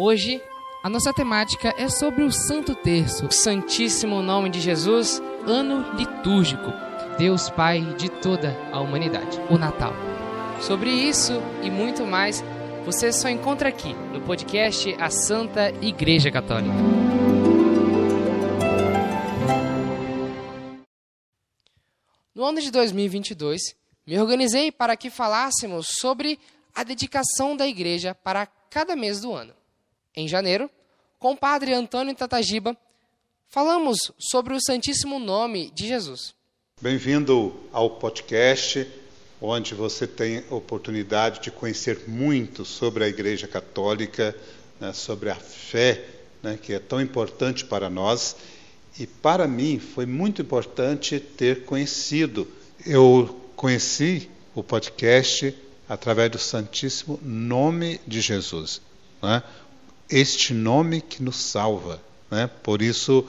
Hoje, a nossa temática é sobre o Santo Terço, o Santíssimo Nome de Jesus, ano litúrgico, Deus Pai de toda a humanidade, o Natal. Sobre isso e muito mais, você só encontra aqui no podcast A Santa Igreja Católica. No ano de 2022, me organizei para que falássemos sobre a dedicação da igreja para cada mês do ano. Em janeiro, com o padre Antônio Tatagiba, falamos sobre o Santíssimo Nome de Jesus. Bem-vindo ao podcast, onde você tem oportunidade de conhecer muito sobre a Igreja Católica, né, sobre a fé, né, que é tão importante para nós. E para mim foi muito importante ter conhecido. Eu conheci o podcast através do Santíssimo Nome de Jesus. Né? Este nome que nos salva. Né? Por isso,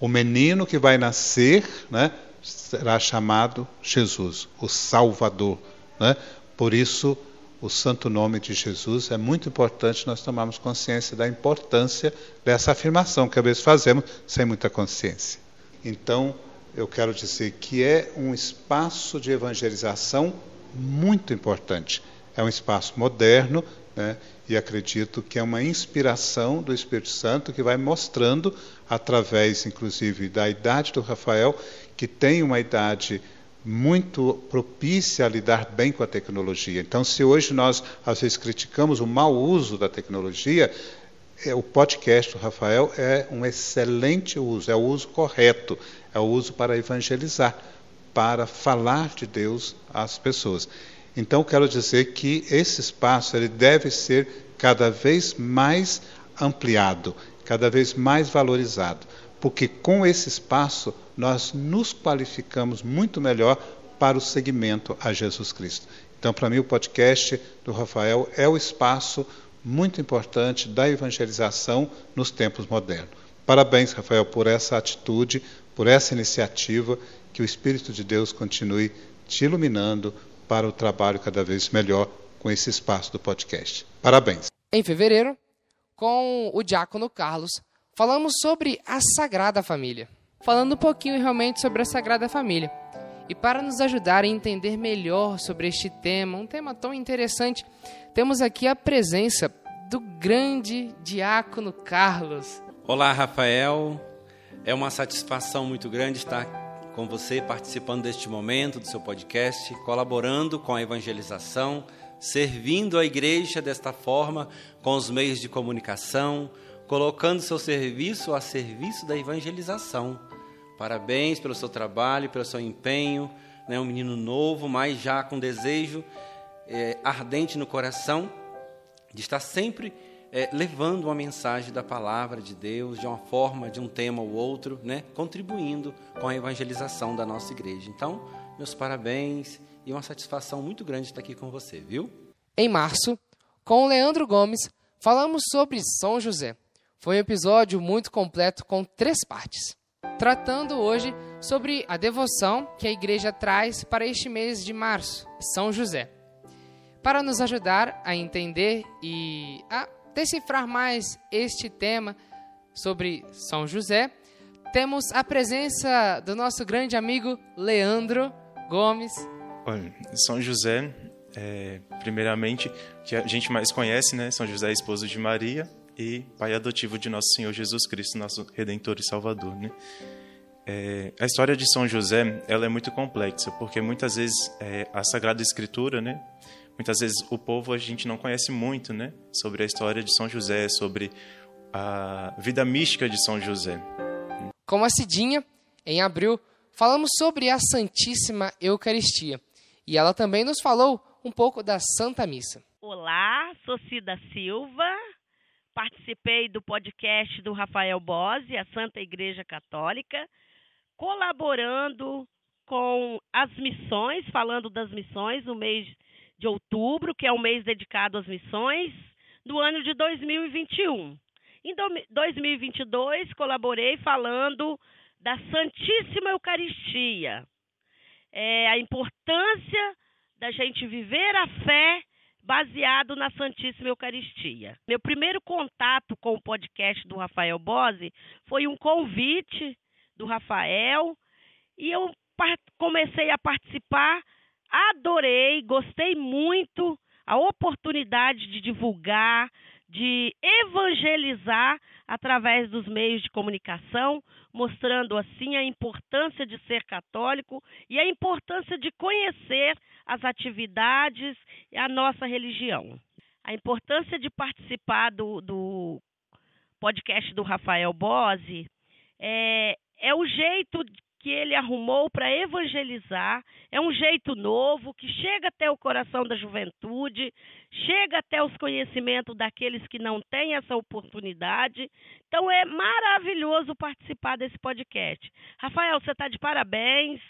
o menino que vai nascer né, será chamado Jesus, o Salvador. Né? Por isso, o santo nome de Jesus é muito importante nós tomarmos consciência da importância dessa afirmação que às vezes fazemos sem muita consciência. Então, eu quero dizer que é um espaço de evangelização muito importante. É um espaço moderno, né? E acredito que é uma inspiração do Espírito Santo que vai mostrando, através inclusive da idade do Rafael, que tem uma idade muito propícia a lidar bem com a tecnologia. Então, se hoje nós às vezes criticamos o mau uso da tecnologia, é, o podcast do Rafael é um excelente uso, é o uso correto, é o uso para evangelizar, para falar de Deus às pessoas. Então, quero dizer que esse espaço ele deve ser cada vez mais ampliado, cada vez mais valorizado, porque com esse espaço nós nos qualificamos muito melhor para o seguimento a Jesus Cristo. Então, para mim, o podcast do Rafael é o espaço muito importante da evangelização nos tempos modernos. Parabéns, Rafael, por essa atitude, por essa iniciativa, que o Espírito de Deus continue te iluminando, para o trabalho cada vez melhor com esse espaço do podcast. Parabéns. Em fevereiro, com o diácono Carlos, falamos sobre a Sagrada Família. Falando um pouquinho realmente sobre a Sagrada Família. E para nos ajudar a entender melhor sobre este tema, um tema tão interessante, temos aqui a presença do grande diácono Carlos. Olá, Rafael. É uma satisfação muito grande estar com você participando deste momento do seu podcast, colaborando com a evangelização, servindo a igreja desta forma com os meios de comunicação, colocando seu serviço a serviço da evangelização. Parabéns pelo seu trabalho, pelo seu empenho. Né? Um menino novo, mas já com desejo é, ardente no coração de estar sempre é, levando uma mensagem da palavra de Deus de uma forma, de um tema ou outro, né, contribuindo com a evangelização da nossa igreja. Então, meus parabéns e uma satisfação muito grande estar aqui com você, viu? Em março, com o Leandro Gomes, falamos sobre São José. Foi um episódio muito completo com três partes. Tratando hoje sobre a devoção que a igreja traz para este mês de março, São José. Para nos ajudar a entender e a decifrar mais este tema sobre São José, temos a presença do nosso grande amigo Leandro Gomes. Olha, São José, é, primeiramente, que a gente mais conhece, né? São José, esposo de Maria e pai adotivo de nosso Senhor Jesus Cristo, nosso Redentor e Salvador, né? É, a história de São José, ela é muito complexa, porque muitas vezes é, a Sagrada Escritura, né? Muitas vezes o povo a gente não conhece muito, né, sobre a história de São José, sobre a vida mística de São José. Com a Cidinha, em abril, falamos sobre a Santíssima Eucaristia. E ela também nos falou um pouco da Santa Missa. Olá, sou Cida Silva. Participei do podcast do Rafael Bose, a Santa Igreja Católica, colaborando com as missões, falando das missões no mês de outubro, que é o mês dedicado às missões, do ano de 2021. Em 2022, colaborei falando da Santíssima Eucaristia, é, a importância da gente viver a fé baseado na Santíssima Eucaristia. Meu primeiro contato com o podcast do Rafael Bose foi um convite do Rafael e eu comecei a participar, adorei, gostei muito a oportunidade de divulgar, de evangelizar através dos meios de comunicação, mostrando assim a importância de ser católico e a importância de conhecer as atividades e a nossa religião. A importância de participar do, do podcast do Rafael Bose é, é o jeito que ele arrumou para evangelizar. É um jeito novo que chega até o coração da juventude, chega até os conhecimentos daqueles que não têm essa oportunidade. Então é maravilhoso participar desse podcast. Rafael, você está de parabéns.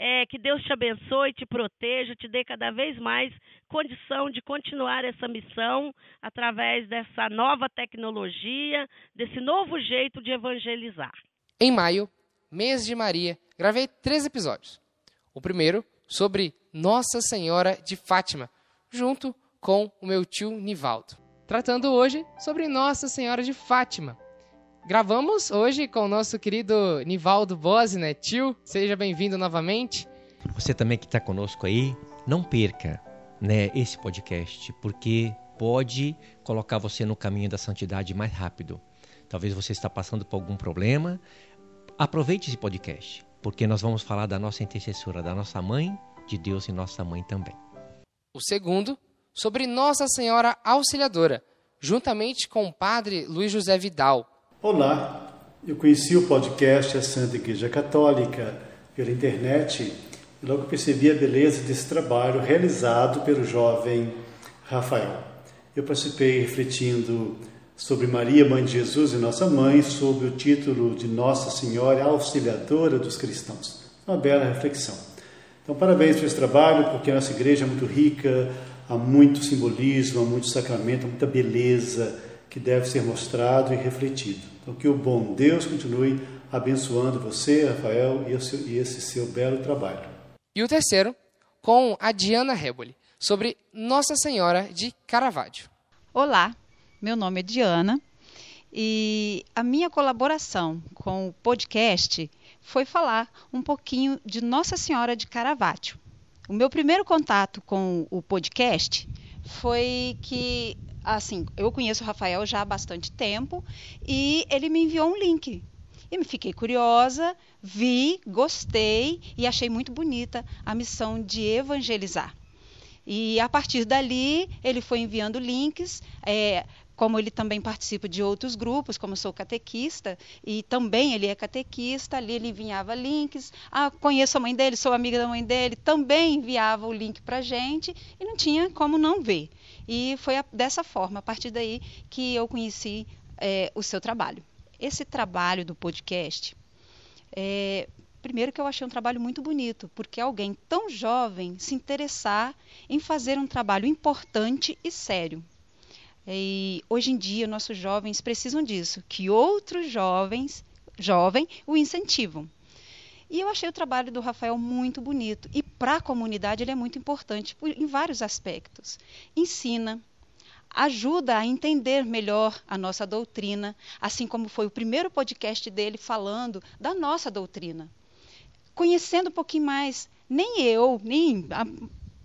É, que Deus te abençoe, te proteja, te dê cada vez mais condição de continuar essa missão através dessa nova tecnologia, desse novo jeito de evangelizar. Em maio, mês de Maria, gravei três episódios. O primeiro sobre Nossa Senhora de Fátima, junto com o meu tio Nivaldo. Tratando hoje sobre Nossa Senhora de Fátima. Gravamos hoje com o nosso querido Nivaldo Bose, né? Tio, seja bem-vindo novamente. Você também que está conosco aí, não perca né, esse podcast, porque pode colocar você no caminho da santidade mais rápido. Talvez você está passando por algum problema, Aproveite esse podcast, porque nós vamos falar da nossa intercessora, da nossa mãe de Deus e nossa mãe também. O segundo, sobre Nossa Senhora Auxiliadora, juntamente com o padre Luiz José Vidal. Olá, eu conheci o podcast A Santa Igreja Católica pela internet e logo percebi a beleza desse trabalho realizado pelo jovem Rafael. Eu participei refletindo sobre Maria, Mãe de Jesus e Nossa Mãe, sob o título de Nossa Senhora Auxiliadora dos Cristãos. Uma bela reflexão. Então, parabéns por esse trabalho, porque a nossa igreja é muito rica, há muito simbolismo, há muito sacramento, há muita beleza que deve ser mostrado e refletido. Então, que o bom Deus continue abençoando você, Rafael, e esse seu belo trabalho. E o terceiro, com a Diana Reboli, sobre Nossa Senhora de Caravaggio. Olá, meu nome é Diana e a minha colaboração com o podcast foi falar um pouquinho de Nossa Senhora de Caravaggio. O meu primeiro contato com o podcast foi que, assim, eu conheço o Rafael já há bastante tempo e ele me enviou um link. E me fiquei curiosa, vi, gostei e achei muito bonita a missão de evangelizar. E a partir dali, ele foi enviando links. É, como ele também participa de outros grupos, como sou catequista, e também ele é catequista, ali ele enviava links, ah, conheço a mãe dele, sou amiga da mãe dele, também enviava o link para gente, e não tinha como não ver. E foi a, dessa forma, a partir daí, que eu conheci é, o seu trabalho. Esse trabalho do podcast, é, primeiro que eu achei um trabalho muito bonito, porque alguém tão jovem se interessar em fazer um trabalho importante e sério. E hoje em dia, nossos jovens precisam disso, que outros jovens, jovem, o incentivam. E eu achei o trabalho do Rafael muito bonito. E para a comunidade ele é muito importante em vários aspectos. Ensina, ajuda a entender melhor a nossa doutrina, assim como foi o primeiro podcast dele falando da nossa doutrina. Conhecendo um pouquinho mais, nem eu, nem a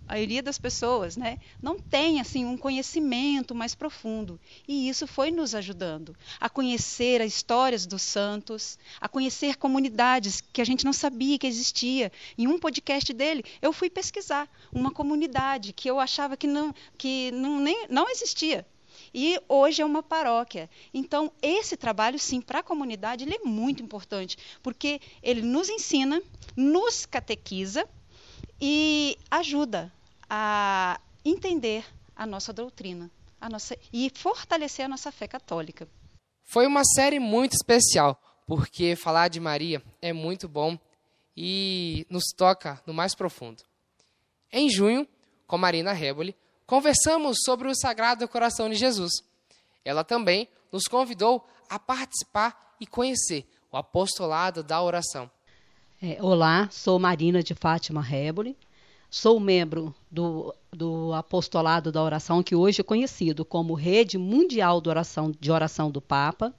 a maioria das pessoas, né, não tem assim um conhecimento mais profundo. E isso foi nos ajudando a conhecer as histórias dos santos, a conhecer comunidades que a gente não sabia que existia. Em um podcast dele, eu fui pesquisar uma comunidade que eu achava que não que não, nem, não existia. E hoje é uma paróquia. Então, esse trabalho, sim, para a comunidade, ele é muito importante, porque ele nos ensina, nos catequiza, e ajuda a entender a nossa doutrina a nossa, e fortalecer a nossa fé católica. Foi uma série muito especial, porque falar de Maria é muito bom e nos toca no mais profundo. Em junho, com Marina Reboli, conversamos sobre o Sagrado Coração de Jesus. Ela também nos convidou a participar e conhecer o apostolado da oração. É, olá, sou Marina de Fátima Reboli, sou membro do do apostolado da oração, que hoje é conhecido como Rede Mundial de Oração, de Oração do Papa.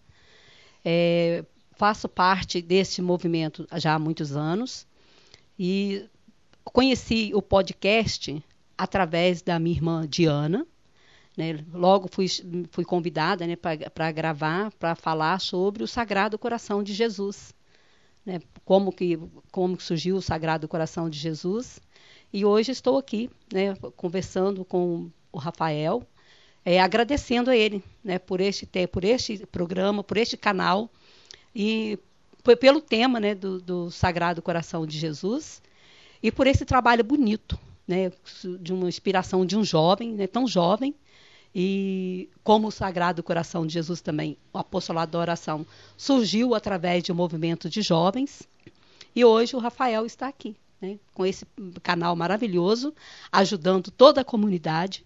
É, faço parte desse movimento já há muitos anos e conheci o podcast através da minha irmã Diana. Né? Logo fui, fui convidada né, para gravar, para falar sobre o Sagrado Coração de Jesus. Né? Como, que, como surgiu o Sagrado Coração de Jesus. E hoje estou aqui, né, conversando com o Rafael, é, agradecendo a ele né, por, este, por este programa, por este canal e pelo tema né, do, do Sagrado Coração de Jesus e por esse trabalho bonito, né, de uma inspiração de um jovem, né, tão jovem, e como o Sagrado Coração de Jesus também, o apostolado da oração, surgiu através de um movimento de jovens, e hoje o Rafael está aqui, né, com esse canal maravilhoso, ajudando toda a comunidade,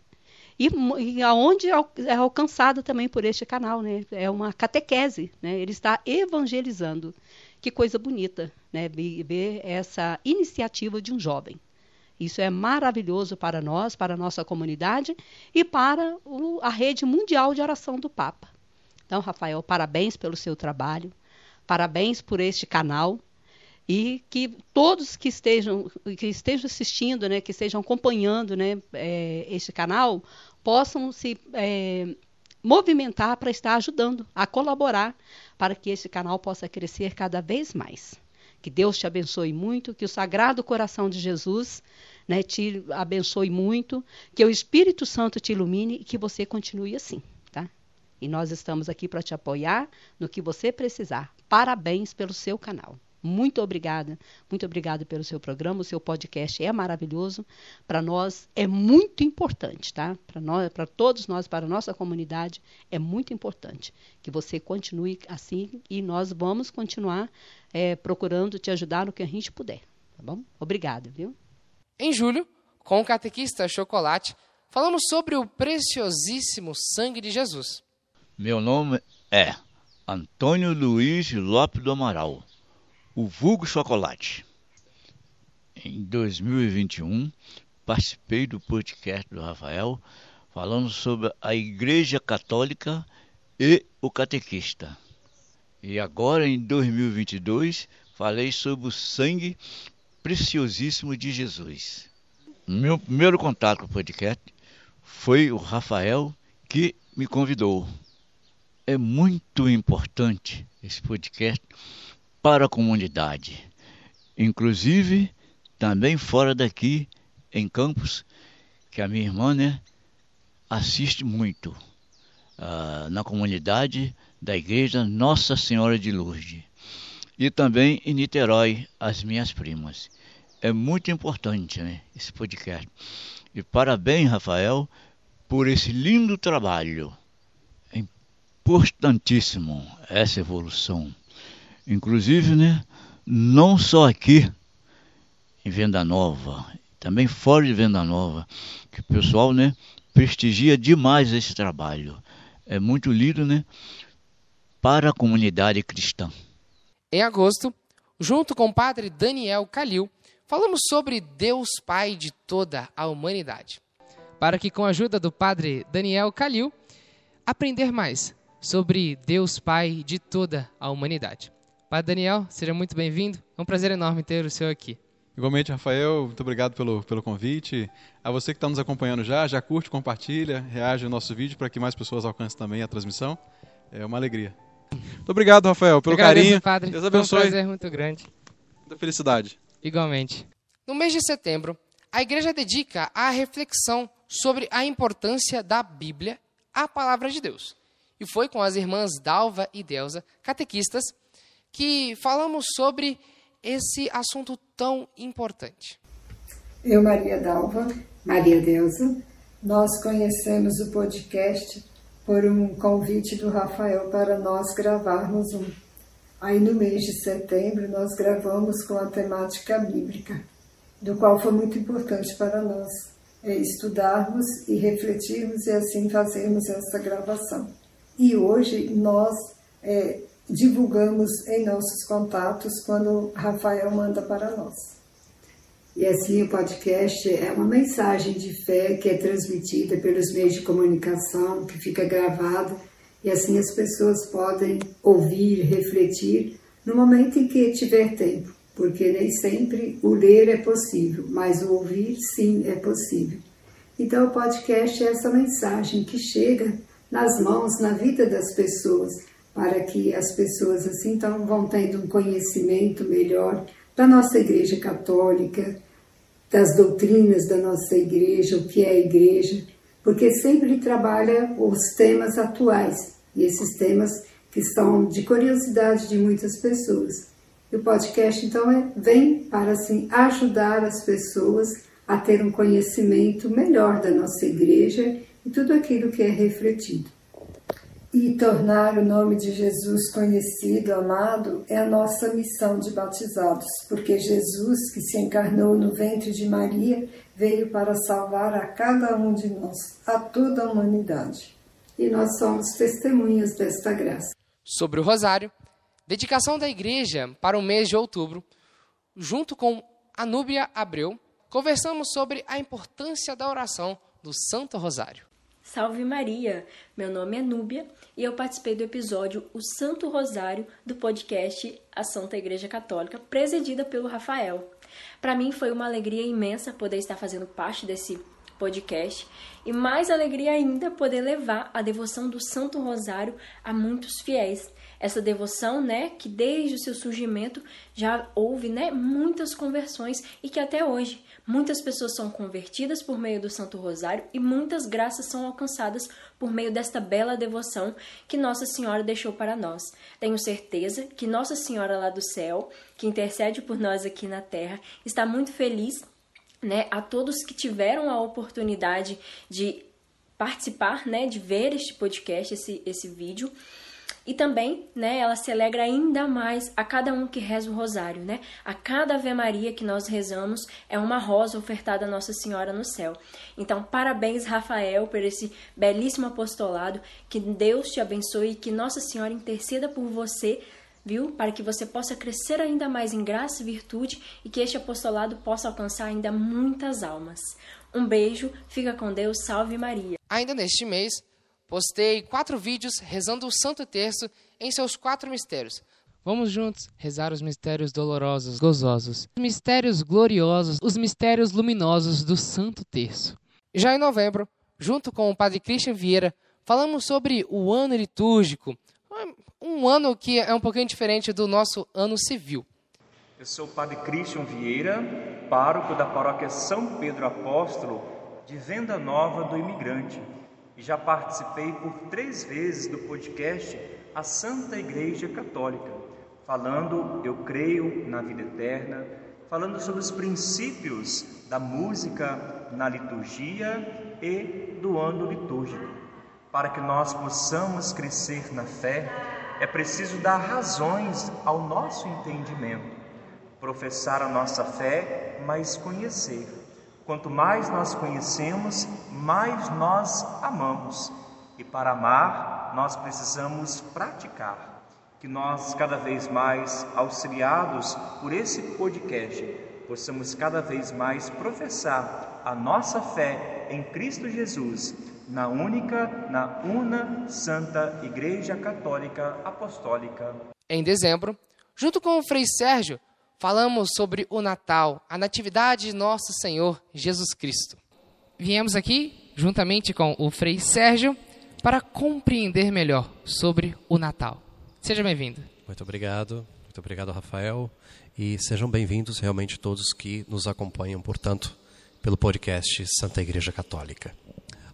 e, e aonde é, alcançado também por este canal, né? É uma catequese, né? Ele está evangelizando. Que coisa bonita, né? Ver essa iniciativa de um jovem. Isso é maravilhoso para nós, para a nossa comunidade e para o, a rede mundial de oração do Papa. Então, Rafael, parabéns pelo seu trabalho, parabéns por este canal e que todos que estejam, que estejam assistindo, né, que estejam acompanhando né, é, este canal, possam se é, movimentar para estar ajudando, a colaborar para que esse canal possa crescer cada vez mais. Que Deus te abençoe muito, que o Sagrado Coração de Jesus né, te abençoe muito, que o Espírito Santo te ilumine e que você continue assim. Tá? E nós estamos aqui para te apoiar no que você precisar. Parabéns pelo seu canal. Muito obrigada, muito obrigada pelo seu programa. O seu podcast é maravilhoso. Para nós é muito importante, tá? Para nós, para todos nós, para a nossa comunidade é muito importante que você continue assim e nós vamos continuar é, procurando te ajudar no que a gente puder, tá bom? Obrigada, viu? Em julho, com o catequista Chocolate, falamos sobre o preciosíssimo sangue de Jesus. Meu nome é Antônio Luiz Lopes do Amaral o vulgo chocolate. Em 2021, participei do podcast do Rafael falando sobre a Igreja Católica e o catequista. E agora, em 2022, falei sobre o sangue preciosíssimo de Jesus. Meu primeiro contato com o podcast foi o Rafael que me convidou. É muito importante esse podcast para a comunidade, inclusive também fora daqui, em Campos, que a minha irmã né, assiste muito uh, na comunidade da igreja Nossa Senhora de Lourdes e também em Niterói, as minhas primas. É muito importante né, esse podcast. E parabéns, Rafael, por esse lindo trabalho. É importantíssimo essa evolução. Inclusive, né, não só aqui em Venda Nova, também fora de Venda Nova, que o pessoal, né, prestigia demais esse trabalho. É muito lindo, né, para a comunidade cristã. Em agosto, junto com o padre Daniel Calil, falamos sobre Deus Pai de toda a humanidade. Para que com a ajuda do padre Daniel Calil, aprender mais sobre Deus Pai de toda a humanidade. Padre Daniel, seja muito bem-vindo. É um prazer enorme ter o senhor aqui. Igualmente, Rafael, muito obrigado pelo, pelo convite. A você que está nos acompanhando já, já curte, compartilha, reage ao nosso vídeo para que mais pessoas alcancem também a transmissão. É uma alegria. Muito obrigado, Rafael, pelo agradeço, carinho. Padre. Deus abençoe. Foi um prazer muito grande. Muita felicidade. Igualmente. No mês de setembro, a igreja dedica a reflexão sobre a importância da Bíblia à palavra de Deus. E foi com as irmãs Dalva e Delza, catequistas, que falamos sobre esse assunto tão importante. Eu, Maria Dalva, Maria Deusa, nós conhecemos o podcast por um convite do Rafael para nós gravarmos um. Aí no mês de setembro nós gravamos com a temática bíblica, do qual foi muito importante para nós é estudarmos e refletirmos e assim fazermos essa gravação. E hoje nós é, divulgamos em nossos contatos quando Rafael manda para nós. E assim o podcast é uma mensagem de fé que é transmitida pelos meios de comunicação, que fica gravada, e assim as pessoas podem ouvir, refletir no momento em que tiver tempo, porque nem sempre o ler é possível, mas o ouvir sim é possível. Então o podcast é essa mensagem que chega nas mãos, na vida das pessoas, para que as pessoas assim então vão tendo um conhecimento melhor da nossa Igreja Católica, das doutrinas da nossa igreja, o que é a igreja, porque sempre trabalha os temas atuais e esses temas que são de curiosidade de muitas pessoas. E o podcast então é, vem para assim ajudar as pessoas a ter um conhecimento melhor da nossa igreja e tudo aquilo que é refletido. E tornar o nome de Jesus conhecido, amado, é a nossa missão de batizados, porque Jesus, que se encarnou no ventre de Maria, veio para salvar a cada um de nós, a toda a humanidade. E nós somos testemunhas desta graça. Sobre o Rosário, dedicação da igreja para o mês de outubro, junto com Anúbia Abreu, conversamos sobre a importância da oração do Santo Rosário. Salve Maria! Meu nome é Núbia e eu participei do episódio O Santo Rosário do podcast A Santa Igreja Católica, presidida pelo Rafael. Para mim foi uma alegria imensa poder estar fazendo parte desse podcast e mais alegria ainda poder levar a devoção do Santo Rosário a muitos fiéis essa devoção, né, que desde o seu surgimento já houve, né, muitas conversões e que até hoje muitas pessoas são convertidas por meio do Santo Rosário e muitas graças são alcançadas por meio desta bela devoção que Nossa Senhora deixou para nós. Tenho certeza que Nossa Senhora lá do céu, que intercede por nós aqui na terra, está muito feliz, né, a todos que tiveram a oportunidade de participar, né, de ver este podcast, esse, esse vídeo. E também, né, ela se alegra ainda mais a cada um que reza o rosário, né? A cada Ave Maria que nós rezamos é uma rosa ofertada a Nossa Senhora no céu. Então, parabéns, Rafael, por esse belíssimo apostolado. Que Deus te abençoe e que Nossa Senhora interceda por você viu? Para que você possa crescer ainda mais em graça e virtude e que este apostolado possa alcançar ainda muitas almas. Um beijo, fica com Deus, salve Maria. Ainda neste mês, Postei quatro vídeos rezando o Santo Terço em seus quatro mistérios. Vamos juntos rezar os mistérios dolorosos, gozosos, os mistérios gloriosos, os mistérios luminosos do Santo Terço. Já em novembro, junto com o Padre Christian Vieira, falamos sobre o ano litúrgico, um ano que é um pouquinho diferente do nosso ano civil. Eu sou o Padre Christian Vieira, pároco da paróquia São Pedro Apóstolo, de Venda Nova do Imigrante e já participei por três vezes do podcast A Santa Igreja Católica, falando Eu Creio na Vida Eterna, falando sobre os princípios da música na liturgia e do ano litúrgico. Para que nós possamos crescer na fé, é preciso dar razões ao nosso entendimento, professar a nossa fé, mas conhecer Quanto mais nós conhecemos, mais nós amamos. E para amar, nós precisamos praticar. Que nós, cada vez mais auxiliados por esse podcast, possamos cada vez mais professar a nossa fé em Cristo Jesus, na única, na una Santa Igreja Católica Apostólica. Em dezembro, junto com o Frei Sérgio, falamos sobre o Natal, a Natividade de Nosso Senhor Jesus Cristo. Viemos aqui, juntamente com o Frei Sérgio, para compreender melhor sobre o Natal. Seja bem-vindo. Muito obrigado, muito obrigado, Rafael, e sejam bem-vindos realmente todos que nos acompanham, portanto, pelo podcast Santa Igreja Católica.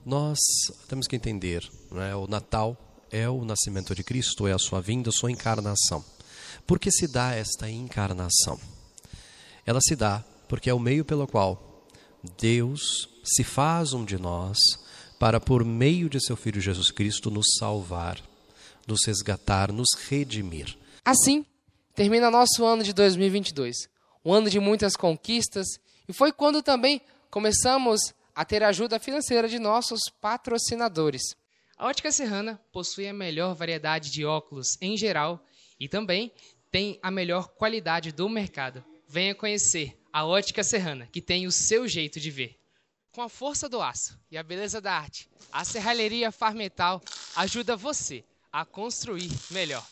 Nós temos que entender, né, o Natal é o nascimento de Cristo, é a sua vinda, a sua encarnação. Por que se dá esta encarnação? Ela se dá porque é o meio pelo qual Deus se faz um de nós para, por meio de seu Filho Jesus Cristo, nos salvar, nos resgatar, nos redimir. Assim, termina nosso ano de 2022, um ano de muitas conquistas, e foi quando também começamos a ter ajuda financeira de nossos patrocinadores. A Ótica Serrana possui a melhor variedade de óculos em geral e também tem a melhor qualidade do mercado. venha conhecer a Ótica Serrana, que tem o seu jeito de ver. Com a força do aço e a beleza da arte, a Serralheria Farmetal ajuda você a construir melhor.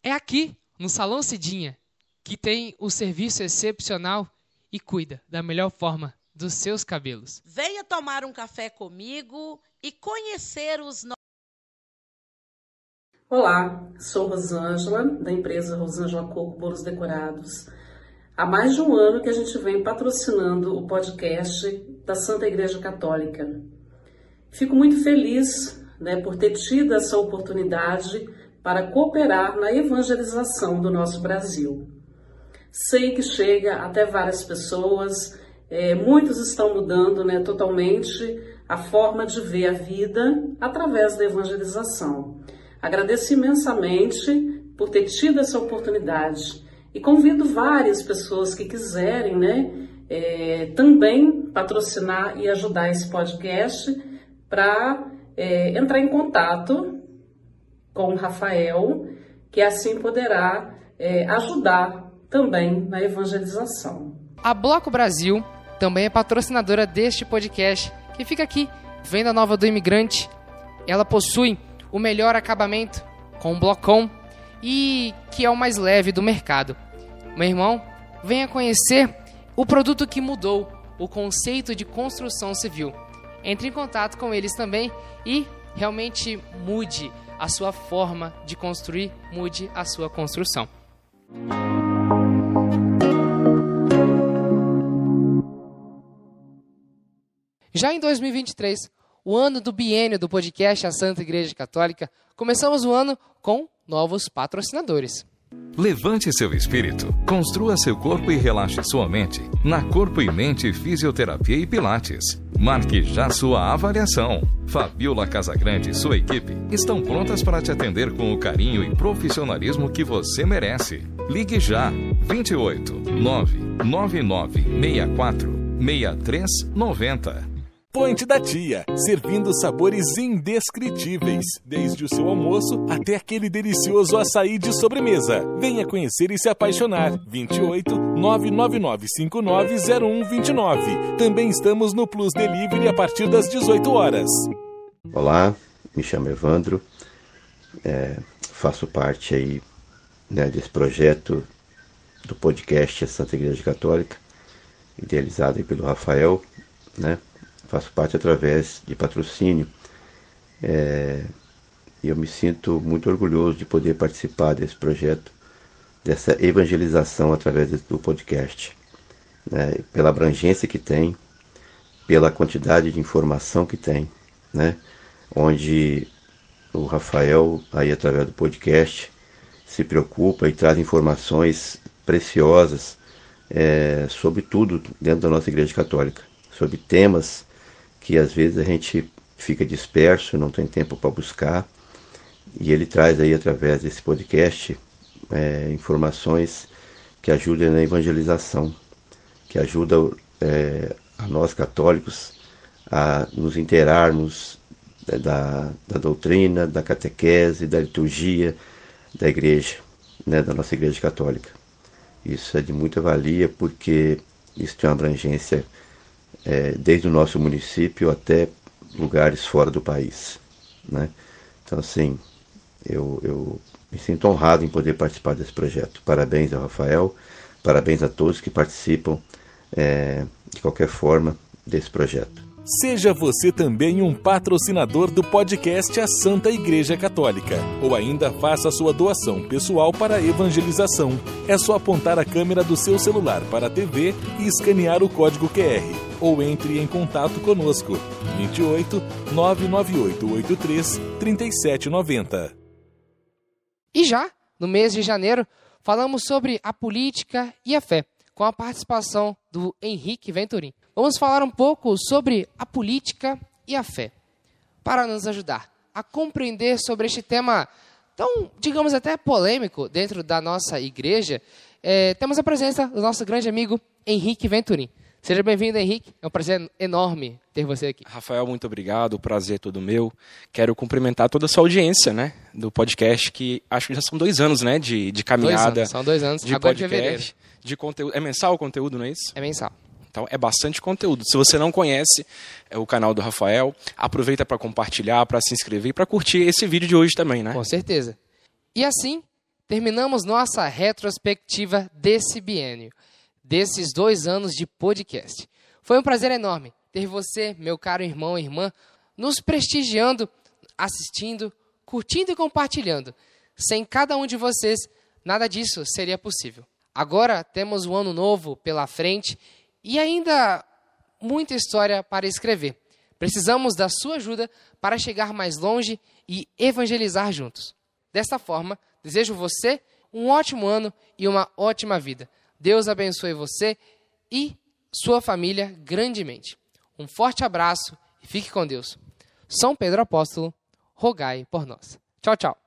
É aqui, no Salão Cidinha, que tem o serviço excepcional e cuida da melhor forma dos seus cabelos. Venha tomar um café comigo e conhecer os Olá, sou Rosângela, da empresa Rosângela Coco Bolos Decorados. Há mais de um ano que a gente vem patrocinando o podcast da Santa Igreja Católica. Fico muito feliz né, por ter tido essa oportunidade para cooperar na evangelização do nosso Brasil. Sei que chega até várias pessoas, é, muitos estão mudando né, totalmente a forma de ver a vida através da evangelização. Agradeço imensamente por ter tido essa oportunidade e convido várias pessoas que quiserem, né, é, também patrocinar e ajudar esse podcast para é, entrar em contato com o Rafael, que assim poderá é, ajudar também na evangelização. A Bloco Brasil também é patrocinadora deste podcast, que fica aqui, Venda Nova do Imigrante. Ela possui o melhor acabamento com um blocão e que é o mais leve do mercado. Meu irmão, venha conhecer o produto que mudou o conceito de construção civil. Entre em contato com eles também e realmente mude a sua forma de construir, mude a sua construção. Já em 2023, o ano do biênio do podcast A Santa Igreja Católica, começamos o ano com novos patrocinadores. Levante seu espírito, construa seu corpo e relaxe sua mente na Corpo e Mente Fisioterapia e Pilates. Marque já sua avaliação. Fabiola Casagrande e sua equipe estão prontas para te atender com o carinho e profissionalismo que você merece. Ligue já 28 999 64 6390. Point da Tia, servindo sabores indescritíveis, desde o seu almoço até aquele delicioso açaí de sobremesa. Venha conhecer e se apaixonar. 28 999 590129. Também estamos no Plus Delivery a partir das 18 horas. Olá, me chamo Evandro, é, faço parte aí né, desse projeto do podcast Santa Igreja Católica, idealizado pelo Rafael, né? Faço parte através de patrocínio. É, eu me sinto muito orgulhoso de poder participar desse projeto, dessa evangelização através do podcast. Né, pela abrangência que tem, pela quantidade de informação que tem, né, onde o Rafael, aí através do podcast, se preocupa e traz informações preciosas é, sobre tudo dentro da nossa Igreja Católica, sobre temas que às vezes a gente fica disperso, não tem tempo para buscar. E ele traz aí através desse podcast é, informações que ajudam na evangelização, que ajudam é, a nós católicos a nos inteirarmos da, da doutrina, da catequese, da liturgia da igreja, né, da nossa igreja católica. Isso é de muita valia porque isso tem uma abrangência é, desde o nosso município até lugares fora do país. Né? Então, assim, eu, eu me sinto honrado em poder participar desse projeto. Parabéns ao Rafael, parabéns a todos que participam é, de qualquer forma desse projeto. Seja você também um patrocinador do podcast A Santa Igreja Católica, ou ainda faça sua doação pessoal para a evangelização. É só apontar a câmera do seu celular para a TV e escanear o código QR, ou entre em contato conosco 28 998 83 3790. E já, no mês de janeiro, falamos sobre a política e a fé, com a participação do Henrique Venturim vamos falar um pouco sobre a política e a fé. Para nos ajudar a compreender sobre este tema tão, digamos, até polêmico dentro da nossa igreja, é, temos a presença do nosso grande amigo Henrique Venturim. Seja bem-vindo, Henrique. É um prazer enorme ter você aqui. Rafael, muito obrigado. O prazer é todo meu. Quero cumprimentar toda a sua audiência, né? Do podcast, que acho que já são dois anos, né? De, de caminhada. Dois anos, são dois anos. De Agora podcast. De, de conteúdo. É mensal o conteúdo, não é isso? É mensal. Então é bastante conteúdo. Se você não conhece é o canal do Rafael, aproveita para compartilhar, para se inscrever e para curtir esse vídeo de hoje também, né? Com certeza. E assim, terminamos nossa retrospectiva desse biênio, desses dois anos de podcast. Foi um prazer enorme ter você, meu caro irmão e irmã, nos prestigiando, assistindo, curtindo e compartilhando. Sem cada um de vocês, nada disso seria possível. Agora temos um ano novo pela frente e ainda muita história para escrever. Precisamos da sua ajuda para chegar mais longe e evangelizar juntos. Desta forma, desejo você um ótimo ano e uma ótima vida. Deus abençoe você e sua família grandemente. Um forte abraço e fique com Deus. São Pedro Apóstolo, rogai por nós. Tchau, tchau.